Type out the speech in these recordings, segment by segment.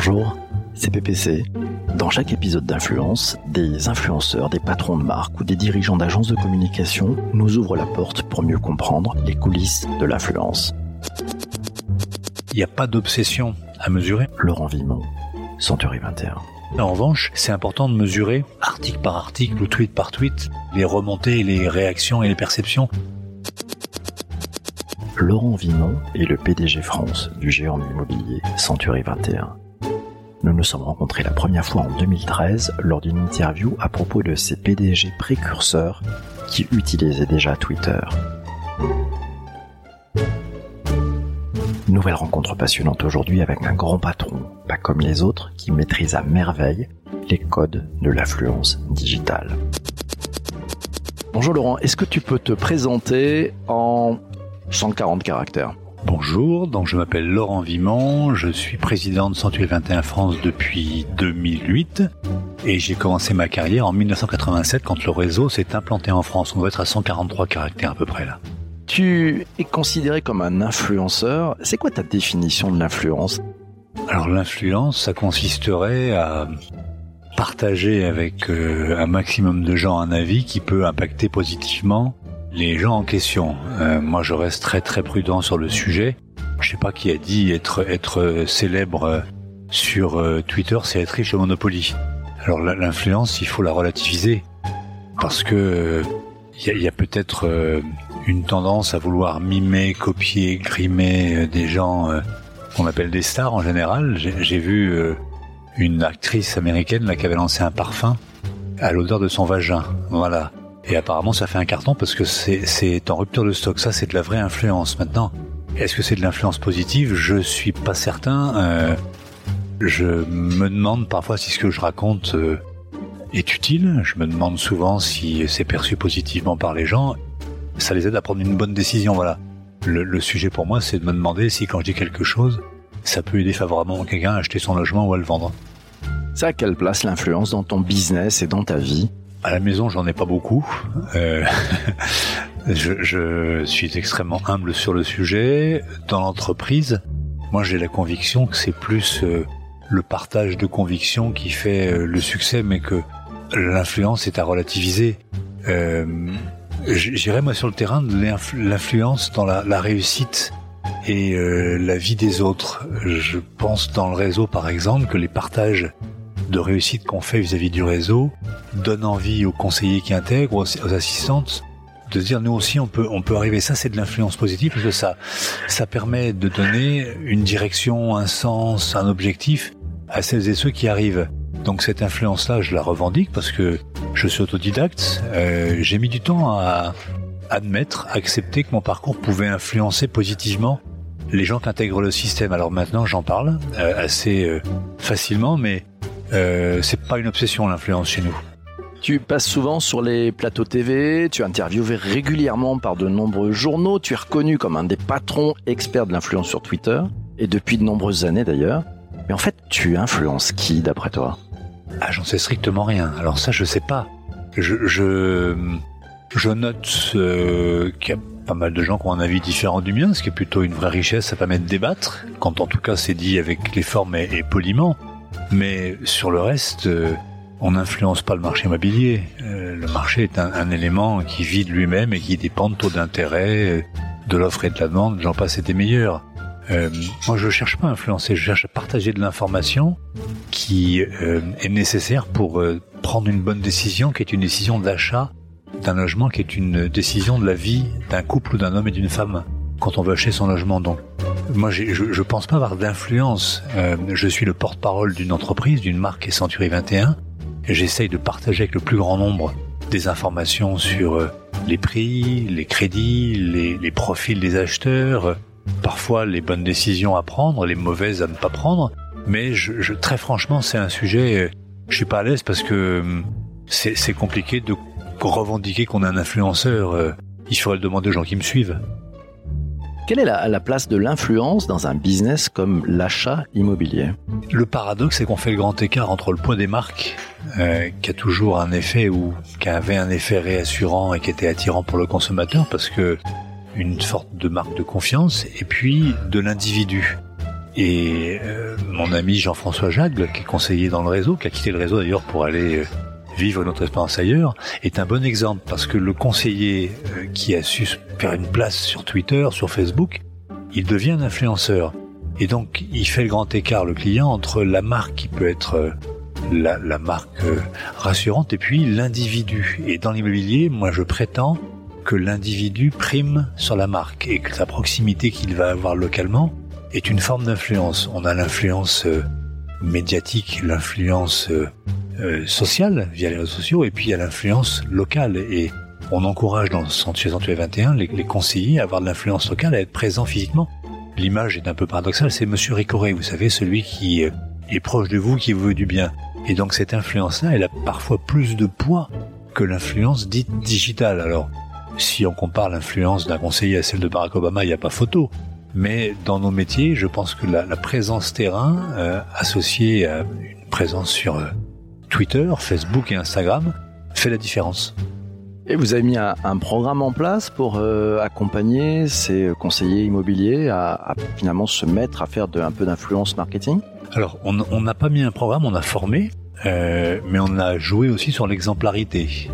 Bonjour, c'est PPC. Dans chaque épisode d'Influence, des influenceurs, des patrons de marque ou des dirigeants d'agences de communication nous ouvrent la porte pour mieux comprendre les coulisses de l'influence. Il n'y a pas d'obsession à mesurer. Laurent Vimon, Century 21. En revanche, c'est important de mesurer, article par article ou tweet par tweet, les remontées, les réactions et les perceptions. Laurent Vimon est le PDG France du géant immobilier Century 21. Nous nous sommes rencontrés la première fois en 2013 lors d'une interview à propos de ces PDG précurseurs qui utilisaient déjà Twitter. Nouvelle rencontre passionnante aujourd'hui avec un grand patron, pas comme les autres, qui maîtrise à merveille les codes de l'affluence digitale. Bonjour Laurent, est-ce que tu peux te présenter en 140 caractères? Bonjour, donc je m'appelle Laurent Vimon, je suis président de Century 21 France depuis 2008 et j'ai commencé ma carrière en 1987 quand le réseau s'est implanté en France. On doit être à 143 caractères à peu près là. Tu es considéré comme un influenceur. C'est quoi ta définition de l'influence? Alors l'influence, ça consisterait à partager avec euh, un maximum de gens un avis qui peut impacter positivement les gens en question. Euh, moi, je reste très très prudent sur le sujet. Je sais pas qui a dit être être célèbre euh, sur euh, Twitter, c'est être riche au Monopoly. Alors l'influence, il faut la relativiser parce que il y a, peut-être une tendance à vouloir mimer, copier, grimer des gens qu'on appelle des stars en général. J'ai vu une actrice américaine là qui avait lancé un parfum à l'odeur de son vagin. Voilà. Et apparemment, ça fait un carton parce que c'est en rupture de stock. Ça, c'est de la vraie influence. Maintenant, est-ce que c'est de l'influence positive? Je suis pas certain. Euh, je me demande parfois si ce que je raconte euh, est utile. Je me demande souvent si c'est perçu positivement par les gens. Ça les aide à prendre une bonne décision. Voilà. Le, sujet pour moi, c'est de me demander si quand je dis quelque chose, ça peut aider favorablement quelqu'un à acheter son logement ou à le vendre. À quelle place l'influence dans ton business et dans ta vie? À la maison, j'en ai pas beaucoup. Euh, je, je, suis extrêmement humble sur le sujet. Dans l'entreprise, moi j'ai la conviction que c'est plus euh, le partage de convictions qui fait euh, le succès, mais que l'influence est à relativiser. Euh, J'irais moi sur le terrain de l'influence dans la, réussite et la vie des autres. Je pense dans le réseau par exemple que les partages de réussite qu'on fait vis-à-vis du réseau donne envie aux conseillers qui intègrent, aux, assistantes, de se dire nous aussi on peut on peut arriver. Ça c'est de l'influence positive parce que ça ça permet de donner une direction, un sens, un objectif à celles et ceux qui arrivent. Donc cette influence-là, je la revendique parce que je suis autodidacte. Euh, J'ai mis du temps à admettre, accepter que mon parcours pouvait influencer positivement les gens qui intègrent le système. Alors maintenant, j'en parle euh, assez euh, facilement, mais euh, c'est pas une obsession l'influence chez nous. Tu passes souvent sur les plateaux TV, tu es interviewé régulièrement par de nombreux journaux, tu es reconnu comme un des patrons experts de l'influence sur Twitter, et depuis de nombreuses années d'ailleurs. Mais en fait, tu influences qui d'après toi? Ah, j'en sais strictement rien. Alors ça, je sais pas. Je, je, je note euh, qu'il y a pas mal de gens qui ont un avis différent du mien, ce qui est plutôt une vraie richesse, ça permet de débattre, quand en tout cas c'est dit avec les formes et poliment. Mais sur le reste, euh, on n'influence pas le marché immobilier. Euh, le marché est un, élément qui vide lui-même et qui dépend de taux d'intérêt, euh, de l'offre et de la demande, j'en passe et des meilleurs. moi, je cherche pas à influencer, je cherche à partager de l'information qui est nécessaire pour prendre une bonne décision, qui est une décision d'achat d'un logement, qui est une décision de la vie d'un couple ou d'un homme et d'une femme quand on veut acheter son logement. Donc, moi, je, je pense pas avoir d'influence. Euh, je suis le porte-parole d'une entreprise, d'une marque qui est Century 21. Et j'essaye de partager avec le plus grand nombre des informations sur euh, les prix, les crédits, les, les profils des acheteurs, euh, parfois les bonnes décisions à prendre, les mauvaises à ne pas prendre. Mais je, je très franchement, c'est un sujet, je suis pas à l'aise parce que c'est compliqué de revendiquer qu'on est un influenceur. Il faudrait le demander aux gens qui me suivent. Quelle est la, place de l'influence dans un business comme l'achat immobilier? Le paradoxe, c'est qu'on fait le grand écart entre le poids des marques, euh, qui a toujours un effet ou qui avait un effet réassurant et qui était attirant pour le consommateur, parce que une sorte de marque de confiance, et puis de l'individu. Et euh, mon ami Jean-François Jagle, qui est conseiller dans le réseau, qui a quitté le réseau d'ailleurs pour aller euh, vivre notre expérience ailleurs, est un bon exemple parce que le conseiller euh, qui a su faire une place sur Twitter, sur Facebook, il devient un influenceur. Et donc, il fait le grand écart, le client, entre la marque qui peut être la, la marque rassurante et puis l'individu. Et dans l'immobilier, moi, je prétends que l'individu prime sur la marque et que la proximité qu'il va avoir localement est une forme d'influence. On a l'influence euh, médiatique, l'influence euh, euh, sociale via les réseaux sociaux, et puis il y a l'influence locale. Et on encourage dans chez 21 les, conseillers à avoir de l'influence locale, à être présents physiquement. L'image est un peu paradoxale, c'est Monsieur Ricoré, vous savez, celui qui est proche de vous, qui vous veut du bien. Et donc cette influence-là, elle a parfois plus de poids que l'influence dite digitale. Alors, si on compare l'influence d'un conseiller à celle de Barack Obama, il n'y a pas photo. Mais dans nos métiers, je pense que la, présence terrain, euh, associée à une présence sur euh, Twitter, Facebook et Instagram, fait la différence. Et vous avez mis un, programme en place pour euh, accompagner ces conseillers immobiliers à, finalement se mettre à faire de, un peu d'influence marketing? Alors, on n'a pas mis un programme, on a formé, mais on a joué aussi sur l'exemplarité.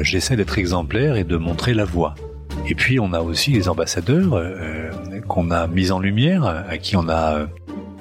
J'essaie d'être exemplaire et de montrer la voie. Et puis on a aussi les ambassadeurs euh, qu'on a mis en lumière, à qui on a euh,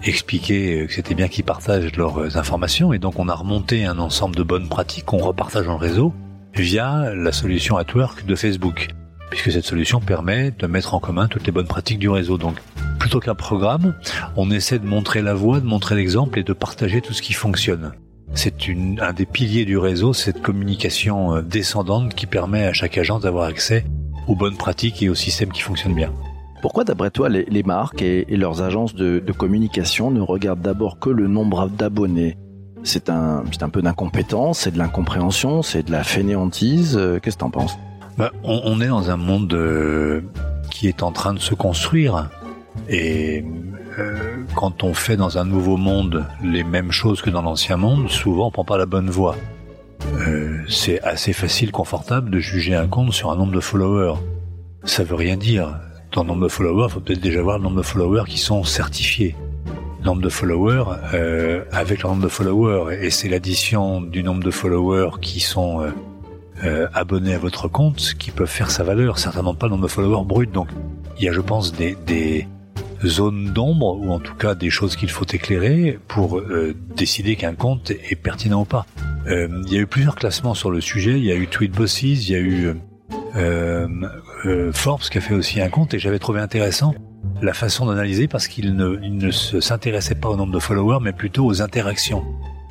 expliqué que c'était bien qu'ils partagent leurs informations, et donc on a remonté un ensemble de bonnes pratiques qu'on repartage le réseau via la solution AtWork de Facebook, puisque cette solution permet de mettre en commun toutes les bonnes pratiques du réseau. Donc plutôt qu'un programme, on essaie de montrer la voie, de montrer l'exemple et de partager tout ce qui fonctionne. C'est un des piliers du réseau, cette communication euh, descendante qui permet à chaque agence d'avoir accès aux bonnes pratiques et aux systèmes qui fonctionnent bien. Pourquoi, d'après toi, les, marques et, leurs agences de, communication ne regardent d'abord que le nombre d'abonnés? C'est un, un peu d'incompétence, c'est de l'incompréhension, c'est de la fainéantise. Euh, qu'est-ce que tu en penses? Bah, on, est dans un monde euh, qui est en train de se construire. Et euh, quand on fait dans un nouveau monde les mêmes choses que dans l'ancien monde, souvent on prend pas la bonne voie. C'est assez facile, confortable de juger un compte sur un nombre de followers. Ça veut rien dire. Dans le nombre de followers, il faut peut-être déjà voir le nombre de followers qui sont certifiés. Nombre de followers euh, avec le nombre de followers. Et c'est l'addition du nombre de followers qui sont euh, euh, abonnés à votre compte qui peuvent faire sa valeur. Certainement pas le nombre de followers brut. Donc il y a, je pense, des, des zones d'ombre ou en tout cas des choses qu'il faut éclairer pour euh, décider qu'un compte est pertinent ou pas. Euh, il y a eu plusieurs classements sur le sujet. Il y a eu Tweetbosses, il y a eu euh, euh, Forbes qui a fait aussi un compte et j'avais trouvé intéressant la façon d'analyser parce qu'il ne, ne s'intéressait pas au nombre de followers mais plutôt aux interactions.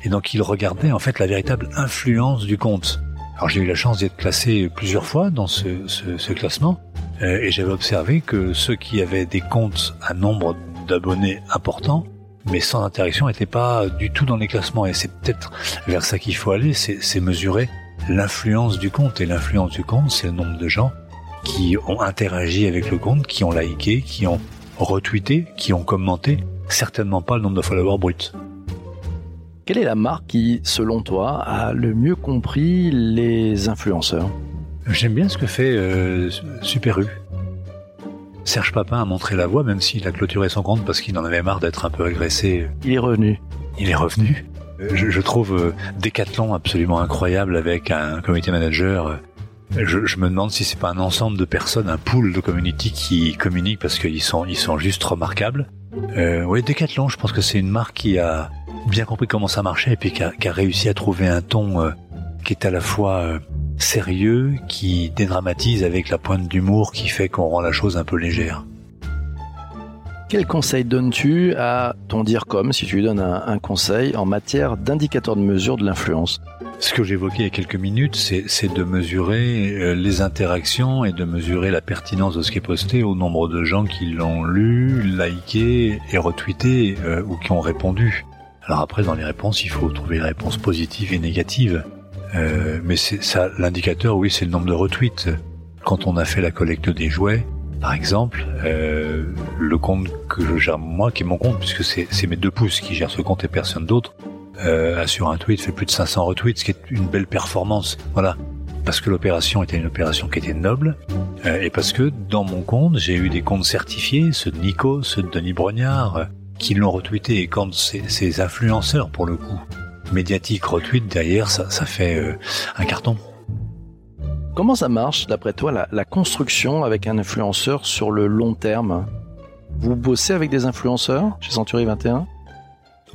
Et donc il regardait en fait la véritable influence du compte. Alors j'ai eu la chance d'être classé plusieurs fois dans ce, ce, ce classement euh, et j'avais observé que ceux qui avaient des comptes à nombre d'abonnés importants mais sans interaction n'était pas du tout dans les classements. Et c'est peut-être vers ça qu'il faut aller, c'est mesurer l'influence du compte. Et l'influence du compte, c'est le nombre de gens qui ont interagi avec le compte, qui ont liké, qui ont retweeté, qui ont commenté, certainement pas le nombre de followers bruts. Quelle est la marque qui, selon toi, a le mieux compris les influenceurs? J'aime bien ce que fait euh, Super U. Serge Papin a montré la voie, même s'il a clôturé son compte parce qu'il en avait marre d'être un peu agressé. Il est revenu. Il est revenu. Euh, je, trouve euh, Decathlon absolument incroyable avec un comité manager. Je, me demande si c'est pas un ensemble de personnes, un pool de community qui communiquent parce qu'ils sont, ils sont juste remarquables. Euh, oui, Decathlon, je pense que c'est une marque qui a bien compris comment ça marchait et puis qui a, réussi à trouver un ton euh, qui est à la fois sérieux qui dédramatise avec la pointe d'humour qui fait qu'on rend la chose un peu légère. Quel conseil donnes-tu à ton dire comme si tu lui donnes un, conseil en matière d'indicateur de mesure de l'influence? Ce que j'évoquais il y a quelques minutes, c'est de mesurer euh, les interactions et de mesurer la pertinence de ce qui est posté au nombre de gens qui l'ont lu, liké et retweeté euh, ou qui ont répondu. Alors après, dans les réponses, il faut trouver les réponses positives et négatives. Euh, mais ça, l'indicateur, oui, c'est le nombre de retweets. Quand on a fait la collecte des jouets, par exemple, euh, le compte que je gère moi, qui est mon compte, puisque c'est mes deux pouces qui gèrent ce compte et personne d'autre, euh, sur un tweet fait plus de 500 retweets, ce qui est une belle performance. Voilà. Parce que l'opération était une opération qui était noble, euh, et parce que dans mon compte, j'ai eu des comptes certifiés, ceux de Nico, ceux de Denis Brognard, qui l'ont retweeté. Et quand ces, influenceurs, pour le coup, médiatiques retweetent derrière, ça, ça fait euh, un carton. Comment ça marche, d'après toi, la, construction avec un influenceur sur le long terme? Vous bossez avec des influenceurs chez Century 21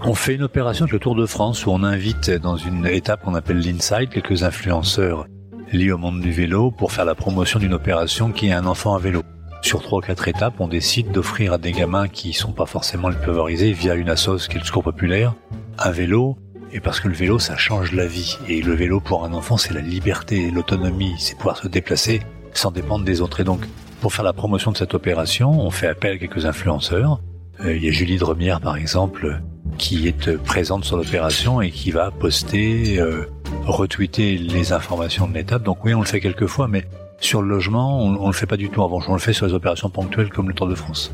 on fait une opération avec le Tour de France où on invite dans une étape qu'on appelle l'inside quelques influenceurs liés au monde du vélo pour faire la promotion d'une opération qui est un enfant à vélo. Sur trois ou quatre étapes, on décide d'offrir à des gamins qui sont pas forcément les favorisés via une assoce qui est le secours populaire un vélo et parce que le vélo ça change la vie et le vélo pour un enfant c'est la liberté, l'autonomie, c'est pouvoir se déplacer sans dépendre des autres et donc pour faire la promotion de cette opération, on fait appel à quelques influenceurs. Euh, il y a Julie Dremière par exemple qui est présente sur l'opération et qui va poster, euh, retweeter les informations de l'étape. Donc oui, on le fait quelques fois, mais sur le logement, on, ne le fait pas du tout avant. On le fait sur les opérations ponctuelles comme le Tour de France.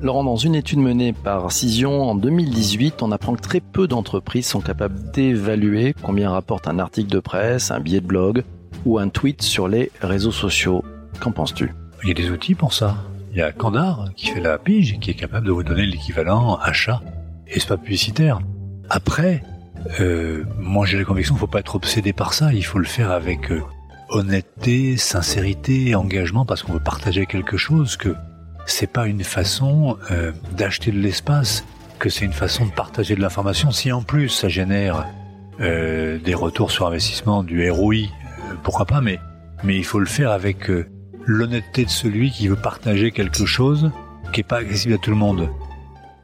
Laurent, dans une étude menée par Cision en 2018, on apprend que très peu d'entreprises sont capables d'évaluer combien rapporte un article de presse, un billet de blog ou un tweet sur les réseaux sociaux. Qu'en penses-tu? Il y a des outils pour ça. Il y a Candar qui fait la pige et qui est capable de vous donner l'équivalent achat et pas publicitaire. Après, euh, moi j'ai la conviction qu'il faut pas être obsédé par ça, il faut le faire avec euh, honnêteté, sincérité, engagement, parce qu'on veut partager quelque chose, que c'est pas une façon euh, d'acheter de l'espace, que c'est une façon de partager de l'information. Si en plus ça génère euh, des retours sur investissement, du ROI, euh, pourquoi pas, mais, il faut le faire avec l'honnêteté de celui qui veut partager quelque chose qui est pas accessible à tout le monde.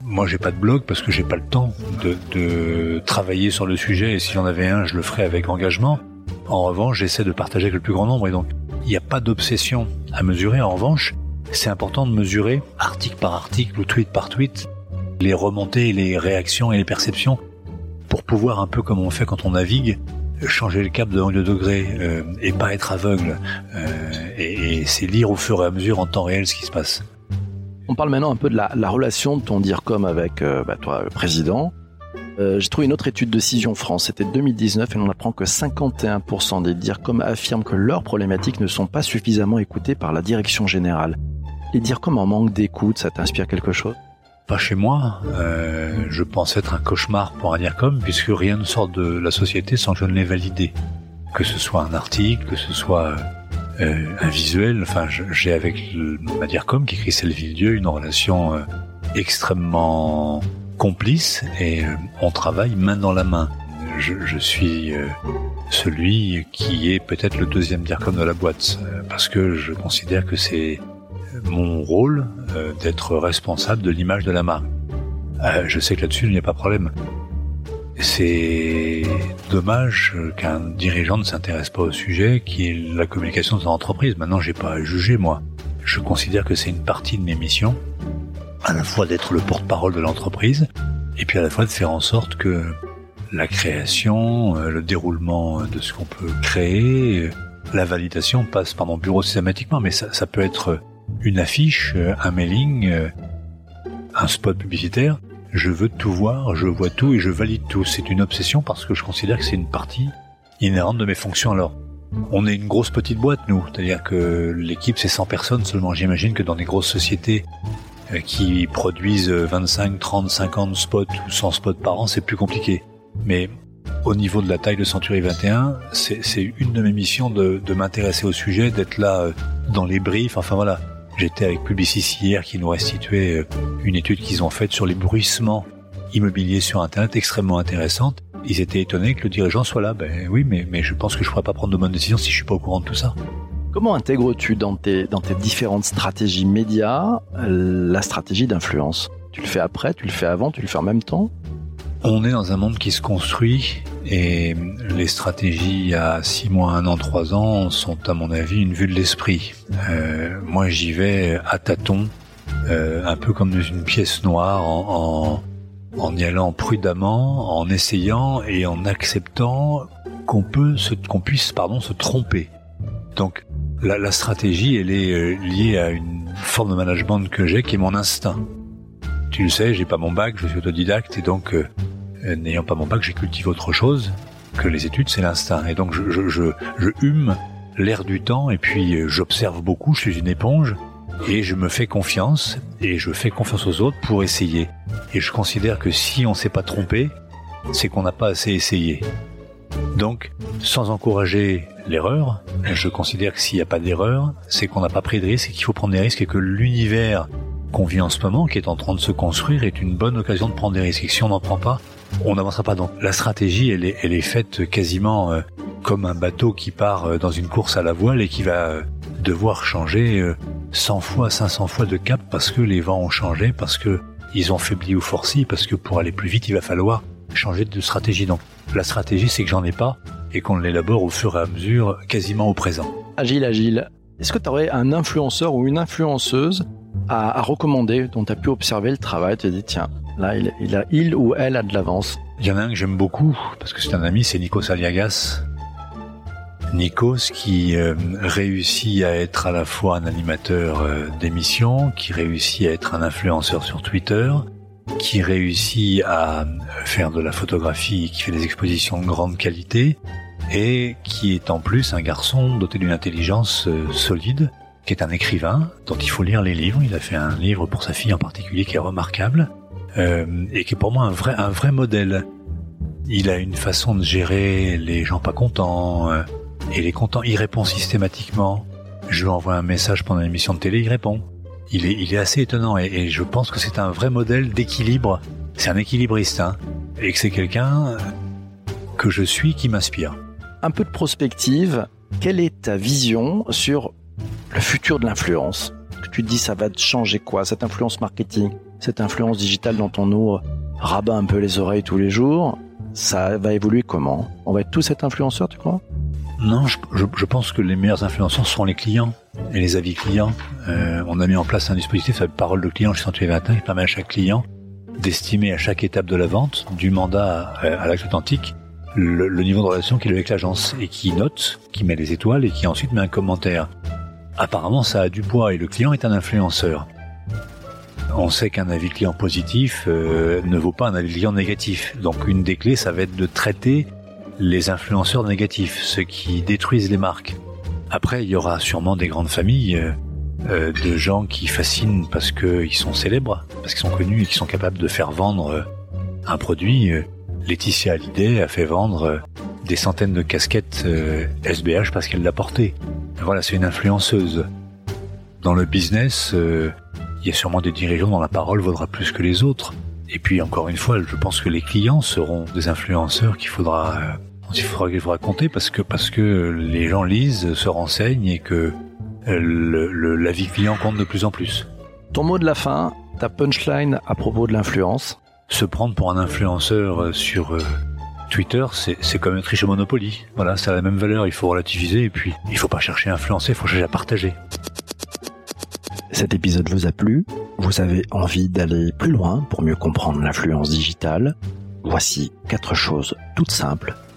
Moi, j'ai pas de blog parce que j'ai pas le temps de, de, travailler sur le sujet. Et si j'en avais un, je le ferais avec engagement. En revanche, j'essaie de partager avec le plus grand nombre. Et donc, il n'y a pas d'obsession à mesurer. En revanche, c'est important de mesurer article par article ou tweet par tweet les remontées, les réactions et les perceptions pour pouvoir un peu comme on fait quand on navigue changer le cap de 2 degrés euh, et pas être aveugle euh, et, et c'est lire au fur et à mesure en temps réel ce qui se passe. On parle maintenant un peu de la, relation de ton DIRCOM avec euh, bah, toi, le président. Euh, j'ai trouvé une autre étude de Cision France, c'était 2019, et on apprend que 51% des DIRCOM affirment que leurs problématiques ne sont pas suffisamment écoutées par la direction générale. Les DIRCOM en manque d'écoute, ça t'inspire quelque chose? Pas chez moi. Euh, je pense être un cauchemar pour un DIRCOM, puisque rien ne sort de la société sans que je ne l'ai validé. Que ce soit un article, que ce soit euh, un visuel. Enfin, j'ai avec le Madircom qui écrit Dieu une relation extrêmement complice et euh, on travaille main dans la main. Je, je suis celui qui est peut-être le deuxième DIRCOM de la boîte parce que je considère que c'est mon rôle d'être responsable de l'image de la marque. je sais que là-dessus il n'y a pas de problème. C'est dommage qu'un dirigeant ne s'intéresse pas au sujet qui est la communication de son entreprise. Maintenant, j'ai pas à juger, moi. Je considère que c'est une partie de mes missions, à la fois d'être le porte-parole de l'entreprise, et puis à la fois de faire en sorte que la création, euh, le déroulement de ce qu'on peut créer, euh, la validation passe par mon bureau systématiquement, mais ça, peut être une affiche, euh, un mailing, un spot publicitaire je veux tout voir, je vois tout et je valide tout. C'est une obsession parce que je considère que c'est une partie inhérente de mes fonctions. Alors, on est une grosse petite boîte, nous. C'est-à-dire que l'équipe, c'est 100 personnes seulement. J'imagine que dans des grosses sociétés euh, qui produisent 25, 30, 50 spots ou 100 spots par an, c'est plus compliqué. Mais au niveau de la taille de Century 21, c'est une de mes missions de, de m'intéresser au sujet, d'être là euh, dans les briefs. Enfin voilà, J'étais avec Publicis hier qui nous restituait euh, une étude qu'ils ont faite sur les bruissements immobiliers sur Internet extrêmement intéressante. Ils étaient étonnés que le dirigeant soit là. Ben oui, mais, mais je pense que je pourrais pas prendre de bonnes décisions si je suis pas au courant de tout ça. Comment intègres-tu dans tes, dans tes différentes stratégies médias euh, la stratégie d'influence? Tu le fais après, tu le fais avant, tu le fais en même temps? On est dans un monde qui se construit et les stratégies à 6 mois, 1 an, 3 ans sont à mon avis une vue de l'esprit. Euh, moi j'y vais à tâtons, euh, un peu comme dans une pièce noire, en, en, en, y allant prudemment, en essayant et en acceptant qu'on peut qu'on puisse pardon se tromper. Donc la, la stratégie elle est euh, liée à une forme de management que j'ai qui est mon instinct. Tu le sais, j'ai pas mon bac, je suis autodidacte et donc euh, euh, n'ayant pas mon bac, j'ai cultivé autre chose que les études, c'est l'instinct. Et donc je, je, je, je hume l'air du temps et puis euh, j'observe beaucoup, je suis une éponge et je me fais confiance et je fais confiance aux autres pour essayer. Et je considère que si on s'est pas trompé, c'est qu'on n'a pas assez essayé. Donc, sans encourager l'erreur, je considère que s'il n'y a pas d'erreur, c'est qu'on n'a pas pris de risque et qu'il faut prendre des risques et que l'univers qu'on vit en ce moment, qui est en train de se construire, est une bonne occasion de prendre des risques. Et si on n'en prend pas, on n'avancera pas. Donc la stratégie, elle est, elle est faite quasiment euh, comme un bateau qui part euh, dans une course à la voile et qui va euh, devoir changer 100 fois, 500 fois de cap parce que les vents ont changé, parce que ils ont faibli ou forci, parce que pour aller plus vite, il va falloir changer de stratégie. Donc la stratégie, c'est que j'en ai pas et qu'on l'élabore au fur et à mesure, quasiment au présent. Agile, agile. Est-ce que tu aurais un influenceur ou une influenceuse à, recommander, dont tu as pu observer le travail, tu te dis, tiens, là, il, il, a, il ou elle a de l'avance? Il y en a un que j'aime beaucoup, parce que c'est un ami, c'est Nikos Aliagas. Nikos qui euh, réussit à être à la fois un animateur euh, d'émission, qui réussit à être un influenceur sur Twitter, qui réussit à faire de la photographie, qui fait des expositions de grande qualité, et qui est en plus un garçon doté d'une intelligence euh, solide, qui est un écrivain dont il faut lire les livres. Il a fait un livre pour sa fille en particulier qui est remarquable euh, et qui est pour moi un vrai un vrai modèle. Il a une façon de gérer les gens pas contents euh, et les contents. Il répond systématiquement. Je lui envoie un message pendant l'émission de télé, il répond. Il est assez étonnant et, je pense que c'est un vrai modèle d'équilibre. C'est un équilibriste hein, et que c'est quelqu'un que je suis qui m'inspire. Un peu de prospective. Quelle est ta vision sur le futur de l'influence? Tu te dis ça va changer quoi Cette influence marketing, cette influence digitale dont on nous rabat un peu les oreilles tous les jours, ça va évoluer comment? On va être tous être influenceurs, tu crois? Non, je, pense que les meilleurs influenceurs seront les clients et les avis clients. Euh, on a mis en place un dispositif, ça parole de client chez Century 21, qui permet à chaque client d'estimer à chaque étape de la vente, du mandat à, l'acte authentique, le, le, niveau de relation qu'il a avec l'agence et qui note, qui met les étoiles et qui ensuite met un commentaire. Apparemment, ça a du poids et le client est un influenceur. On sait qu'un avis client positif euh, ne vaut pas un avis client négatif. Donc une des clés, ça va être de traiter les influenceurs négatifs, ceux qui détruisent les marques. Après, il y aura sûrement des grandes familles euh, euh, de gens qui fascinent parce qu'ils sont célèbres, parce qu'ils sont connus et qui sont capables de faire vendre un produit. Laetitia Hallyday a fait vendre des centaines de casquettes SBH parce qu'elle l'a porté. Voilà, c'est une influenceuse. Dans le business, euh, il y a sûrement des dirigeants dont la parole vaudra plus que les autres. Et puis encore une fois, je pense que les clients seront des influenceurs qu'il faudra, euh, il faudra, il faudra compter parce que parce que les gens lisent, se renseignent et que euh, le, la vie client compte de plus en plus. Ton mot de la fin, ta punchline à propos de l'influence. Se prendre pour un influenceur sur Twitter, c'est comme un triche Monopoly. Voilà, ça a la même valeur, il faut relativiser et puis il faut pas chercher à influencer, il faut chercher à partager. Cet épisode vous a plu? Vous avez envie d'aller plus loin pour mieux comprendre l'influence digitale? Voici quatre choses toutes simples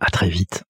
À très vite.